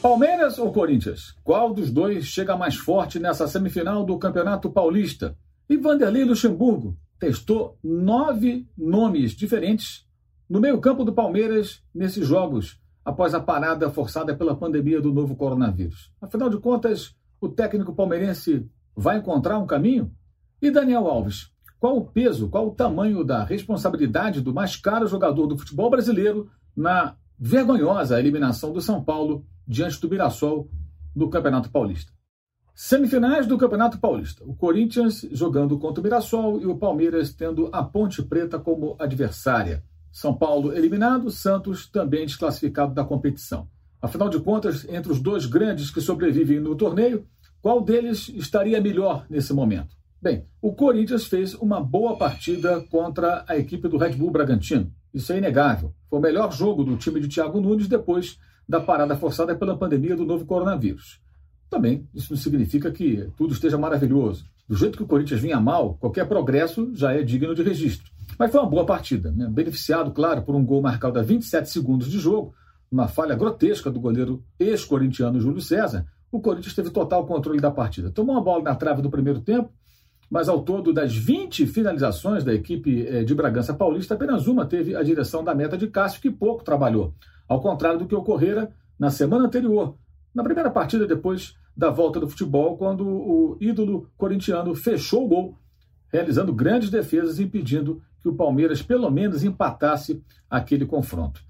Palmeiras ou Corinthians? Qual dos dois chega mais forte nessa semifinal do Campeonato Paulista? E Vanderlei Luxemburgo testou nove nomes diferentes no meio-campo do Palmeiras nesses jogos, após a parada forçada pela pandemia do novo coronavírus. Afinal de contas, o técnico palmeirense vai encontrar um caminho? E Daniel Alves? Qual o peso, qual o tamanho da responsabilidade do mais caro jogador do futebol brasileiro na vergonhosa eliminação do São Paulo diante do Mirassol no Campeonato Paulista. Semifinais do Campeonato Paulista. O Corinthians jogando contra o Mirassol e o Palmeiras tendo a Ponte Preta como adversária. São Paulo eliminado, Santos também desclassificado da competição. Afinal de contas, entre os dois grandes que sobrevivem no torneio, qual deles estaria melhor nesse momento? Bem, o Corinthians fez uma boa partida contra a equipe do Red Bull Bragantino. Isso é inegável. Foi o melhor jogo do time de Thiago Nunes depois da parada forçada pela pandemia do novo coronavírus. Também isso não significa que tudo esteja maravilhoso. Do jeito que o Corinthians vinha mal, qualquer progresso já é digno de registro. Mas foi uma boa partida, né? beneficiado, claro, por um gol marcado a 27 segundos de jogo, uma falha grotesca do goleiro ex-corintiano Júlio César. O Corinthians teve total controle da partida. Tomou uma bola na trave do primeiro tempo, mas ao todo das 20 finalizações da equipe eh, de Bragança Paulista, apenas uma teve a direção da meta de Cássio, que pouco trabalhou ao contrário do que ocorrera na semana anterior, na primeira partida depois da volta do futebol, quando o ídolo corintiano fechou o gol, realizando grandes defesas, impedindo que o Palmeiras pelo menos empatasse aquele confronto.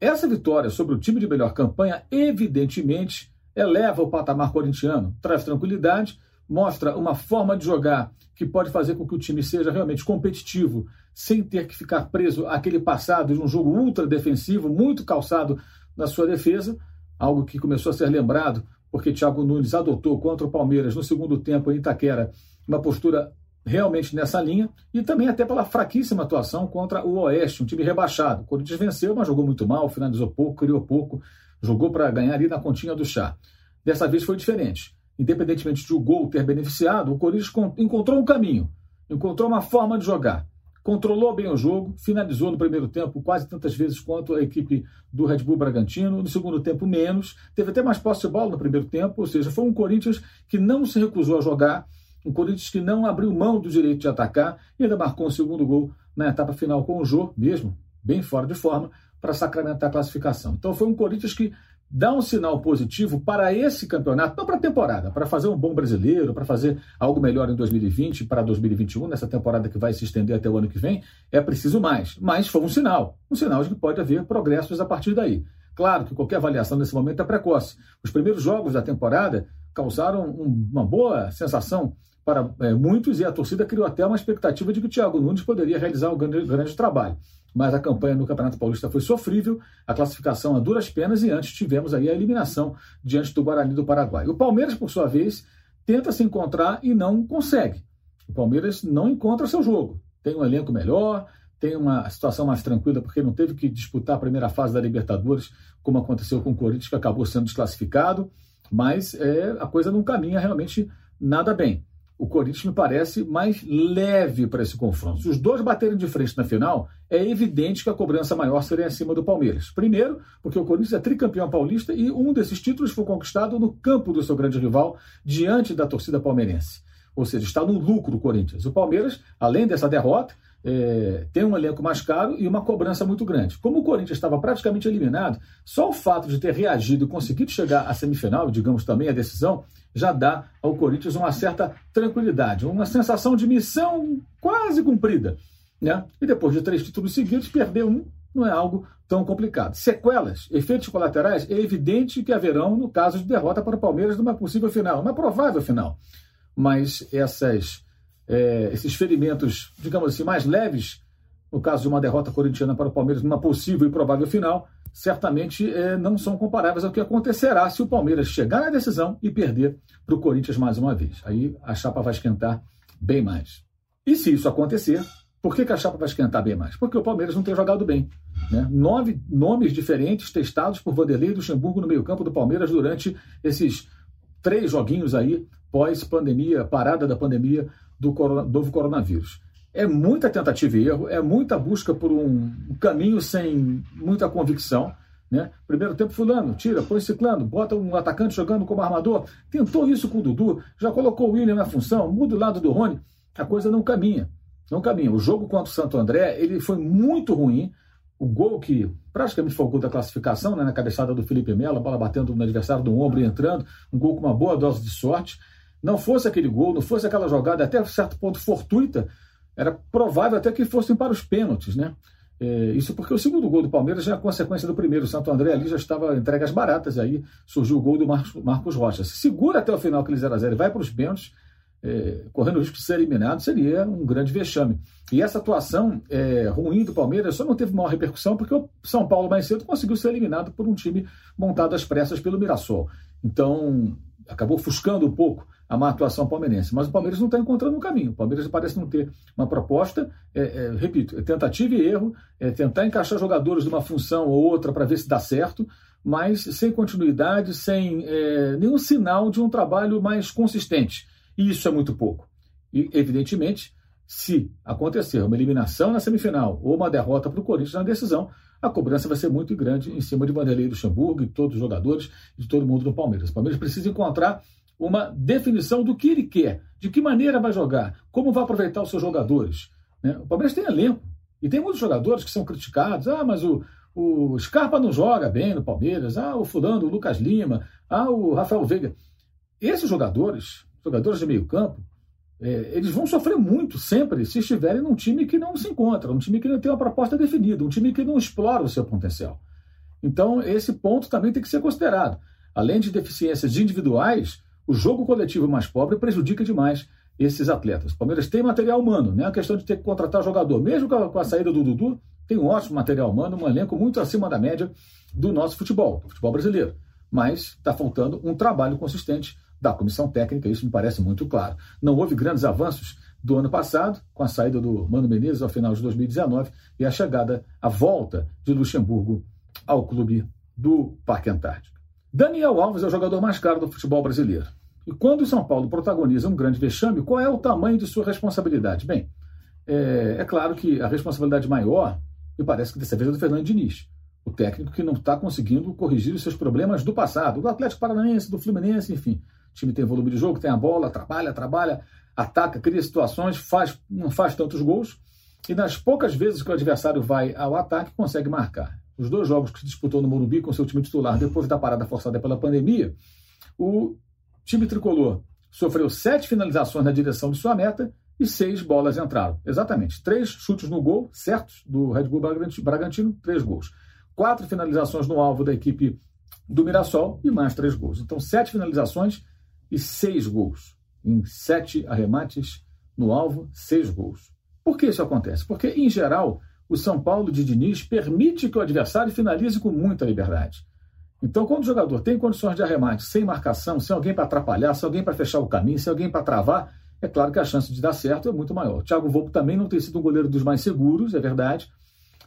Essa vitória sobre o time de melhor campanha, evidentemente, eleva o patamar corintiano, traz tranquilidade, mostra uma forma de jogar que pode fazer com que o time seja realmente competitivo sem ter que ficar preso àquele passado de um jogo ultra defensivo, muito calçado na sua defesa, algo que começou a ser lembrado porque Thiago Nunes adotou contra o Palmeiras no segundo tempo em Itaquera uma postura realmente nessa linha e também até pela fraquíssima atuação contra o Oeste, um time rebaixado. O Corinthians venceu, mas jogou muito mal, finalizou pouco, criou pouco, jogou para ganhar ali na continha do chá. Dessa vez foi diferente. Independentemente de o gol ter beneficiado, o Corinthians encontrou um caminho, encontrou uma forma de jogar controlou bem o jogo, finalizou no primeiro tempo quase tantas vezes quanto a equipe do Red Bull Bragantino, no segundo tempo menos, teve até mais posse de bola no primeiro tempo, ou seja, foi um Corinthians que não se recusou a jogar, um Corinthians que não abriu mão do direito de atacar e ainda marcou um segundo gol na etapa final com o Jô, mesmo bem fora de forma, para sacramentar a classificação. Então foi um Corinthians que dá um sinal positivo para esse campeonato, não para a temporada, para fazer um bom brasileiro, para fazer algo melhor em 2020, para 2021, nessa temporada que vai se estender até o ano que vem, é preciso mais. Mas foi um sinal, um sinal de que pode haver progressos a partir daí. Claro que qualquer avaliação nesse momento é precoce. Os primeiros jogos da temporada causaram uma boa sensação para é, muitos e a torcida criou até uma expectativa de que o Thiago Nunes poderia realizar um grande, grande trabalho mas a campanha no Campeonato Paulista foi sofrível, a classificação a duras penas e antes tivemos aí a eliminação diante do Guarani do Paraguai. O Palmeiras, por sua vez, tenta se encontrar e não consegue. O Palmeiras não encontra seu jogo. Tem um elenco melhor, tem uma situação mais tranquila porque não teve que disputar a primeira fase da Libertadores, como aconteceu com o Corinthians, que acabou sendo desclassificado, mas é, a coisa não caminha realmente nada bem o Corinthians me parece mais leve para esse confronto. Se os dois baterem de frente na final, é evidente que a cobrança maior seria em cima do Palmeiras. Primeiro, porque o Corinthians é tricampeão paulista e um desses títulos foi conquistado no campo do seu grande rival, diante da torcida palmeirense. Ou seja, está no lucro o Corinthians. O Palmeiras, além dessa derrota, é, tem um elenco mais caro e uma cobrança muito grande. Como o Corinthians estava praticamente eliminado, só o fato de ter reagido e conseguido chegar à semifinal, digamos também a decisão, já dá ao Corinthians uma certa tranquilidade, uma sensação de missão quase cumprida. Né? E depois de três títulos seguidos, perder um não é algo tão complicado. Sequelas, efeitos colaterais, é evidente que haverão no caso de derrota para o Palmeiras numa possível final, uma provável final. Mas essas é, esses ferimentos, digamos assim, mais leves, no caso de uma derrota corintiana para o Palmeiras numa possível e provável final, certamente é, não são comparáveis ao que acontecerá se o Palmeiras chegar na decisão e perder para o Corinthians mais uma vez. Aí a chapa vai esquentar bem mais. E se isso acontecer, por que, que a chapa vai esquentar bem mais? Porque o Palmeiras não tem jogado bem. Né? Nove nomes diferentes testados por Vanderlei Luxemburgo no meio-campo do Palmeiras durante esses três joguinhos aí, pós-pandemia, parada da pandemia do novo coronavírus. É muita tentativa e erro, é muita busca por um caminho sem muita convicção. Né? Primeiro tempo, fulano, tira, põe ciclano, bota um atacante jogando como armador. Tentou isso com o Dudu, já colocou o William na função, muda o lado do Rony. A coisa não caminha. Não caminha. O jogo contra o Santo André, ele foi muito ruim. O gol que praticamente foi o gol da classificação, né, na cabeçada do Felipe Melo, a bola batendo no adversário do ombro e entrando, um gol com uma boa dose de sorte. Não fosse aquele gol, não fosse aquela jogada até certo ponto fortuita, era provável até que fossem para os pênaltis, né? É, isso porque o segundo gol do Palmeiras já é a consequência do primeiro. O Santo André ali já estava entregue as baratas, aí surgiu o gol do Marcos, Marcos Rocha. Se segura até o final aquele 0x0 e vai para os pênaltis, é, correndo o risco de ser eliminado, seria um grande vexame. E essa atuação é, ruim do Palmeiras só não teve maior repercussão porque o São Paulo mais cedo conseguiu ser eliminado por um time montado às pressas pelo Mirassol. Então, acabou ofuscando um pouco a má atuação palmeirense. Mas o Palmeiras não está encontrando um caminho. O Palmeiras parece não ter uma proposta, é, é, repito, é tentativa e erro, é tentar encaixar jogadores numa função ou outra para ver se dá certo, mas sem continuidade, sem é, nenhum sinal de um trabalho mais consistente. E isso é muito pouco. E, evidentemente, se acontecer uma eliminação na semifinal ou uma derrota para o Corinthians na decisão, a cobrança vai ser muito grande em cima de Vanderlei Luxemburgo e todos os jogadores, de todo mundo do Palmeiras. O Palmeiras precisa encontrar uma definição do que ele quer, de que maneira vai jogar, como vai aproveitar os seus jogadores. Né? O Palmeiras tem elenco e tem muitos jogadores que são criticados. Ah, mas o, o Scarpa não joga bem no Palmeiras. Ah, o Fulano, o Lucas Lima. Ah, o Rafael Veiga. Esses jogadores, jogadores de meio campo, é, eles vão sofrer muito sempre se estiverem num time que não se encontra, um time que não tem uma proposta definida, um time que não explora o seu potencial. Então, esse ponto também tem que ser considerado. Além de deficiências individuais, o jogo coletivo mais pobre prejudica demais esses atletas. O Palmeiras tem material humano, não é a questão de ter que contratar jogador. Mesmo com a, com a saída do Dudu, tem um ótimo material humano, um elenco muito acima da média do nosso futebol, do futebol brasileiro. Mas está faltando um trabalho consistente da comissão técnica, isso me parece muito claro. Não houve grandes avanços do ano passado, com a saída do Mano Menezes ao final de 2019 e a chegada, a volta de Luxemburgo ao clube do Parque Antártico. Daniel Alves é o jogador mais caro do futebol brasileiro. E quando o São Paulo protagoniza um grande vexame, qual é o tamanho de sua responsabilidade? Bem, é, é claro que a responsabilidade maior, me parece que dessa vez é do Fernando Diniz, o técnico que não está conseguindo corrigir os seus problemas do passado, do Atlético Paranaense, do Fluminense, enfim. Time tem volume de jogo, tem a bola, trabalha, trabalha, ataca, cria situações, faz, não faz tantos gols. E nas poucas vezes que o adversário vai ao ataque, consegue marcar. Os dois jogos que disputou no Morumbi com seu time titular depois da parada forçada pela pandemia, o time tricolor sofreu sete finalizações na direção de sua meta e seis bolas entraram. Exatamente. Três chutes no gol, certos, do Red Bull Bragantino, três gols. Quatro finalizações no alvo da equipe do Mirassol e mais três gols. Então, sete finalizações e seis gols. Em sete arremates no alvo, seis gols. Por que isso acontece? Porque, em geral, o São Paulo de Diniz permite que o adversário finalize com muita liberdade. Então, quando o jogador tem condições de arremate sem marcação, sem alguém para atrapalhar, sem alguém para fechar o caminho, sem alguém para travar, é claro que a chance de dar certo é muito maior. O Thiago Volpe também não tem sido um goleiro dos mais seguros, é verdade,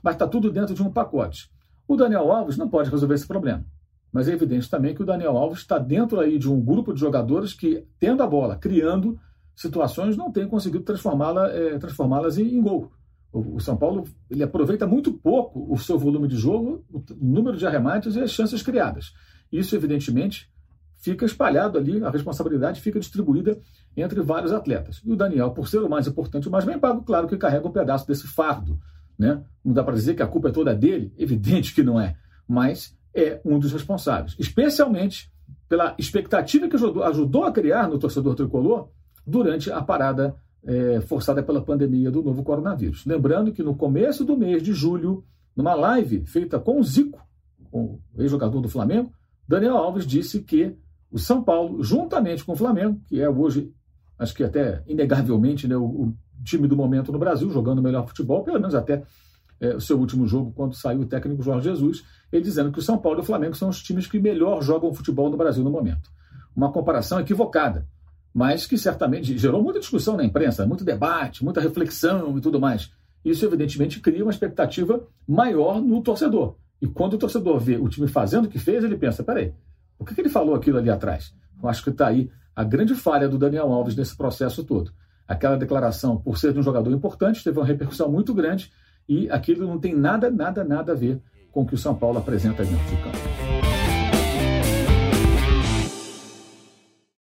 mas está tudo dentro de um pacote. O Daniel Alves não pode resolver esse problema. Mas é evidente também que o Daniel Alves está dentro aí de um grupo de jogadores que, tendo a bola, criando situações, não tem conseguido transformá-las é, transformá em, em gol. O, São Paulo ele aproveita muito pouco o seu volume de jogo, o número de arremates e as chances criadas. Isso, evidentemente, fica espalhado ali, a responsabilidade fica distribuída entre vários atletas. E o Daniel, por ser o mais importante, o mais bem pago, claro que carrega um pedaço desse fardo. Né? Não dá para dizer que a culpa é toda dele, evidente que não é, mas é um dos responsáveis, especialmente pela expectativa que ajudou a criar no torcedor tricolor durante a parada é, forçada pela pandemia do novo coronavírus. Lembrando que no começo do mês de julho, numa live feita com o Zico, o ex-jogador do Flamengo, Daniel Alves disse que o São Paulo, juntamente com o Flamengo, que é hoje, acho que até inegavelmente, né, o, o time do momento no Brasil, jogando o melhor futebol, pelo menos até é, o seu último jogo, quando saiu o técnico Jorge Jesus, ele dizendo que o São Paulo e o Flamengo são os times que melhor jogam futebol no Brasil no momento. Uma comparação equivocada mas que certamente gerou muita discussão na imprensa, muito debate, muita reflexão e tudo mais. Isso, evidentemente, cria uma expectativa maior no torcedor. E quando o torcedor vê o time fazendo o que fez, ele pensa: peraí, que, que ele falou aquilo ali atrás? Eu acho que está aí a grande falha do Daniel Alves nesse processo todo. Aquela declaração, por ser de um jogador importante, teve uma repercussão muito grande e aquilo não tem nada, nada, nada a ver com o que o São Paulo apresenta dentro de campo.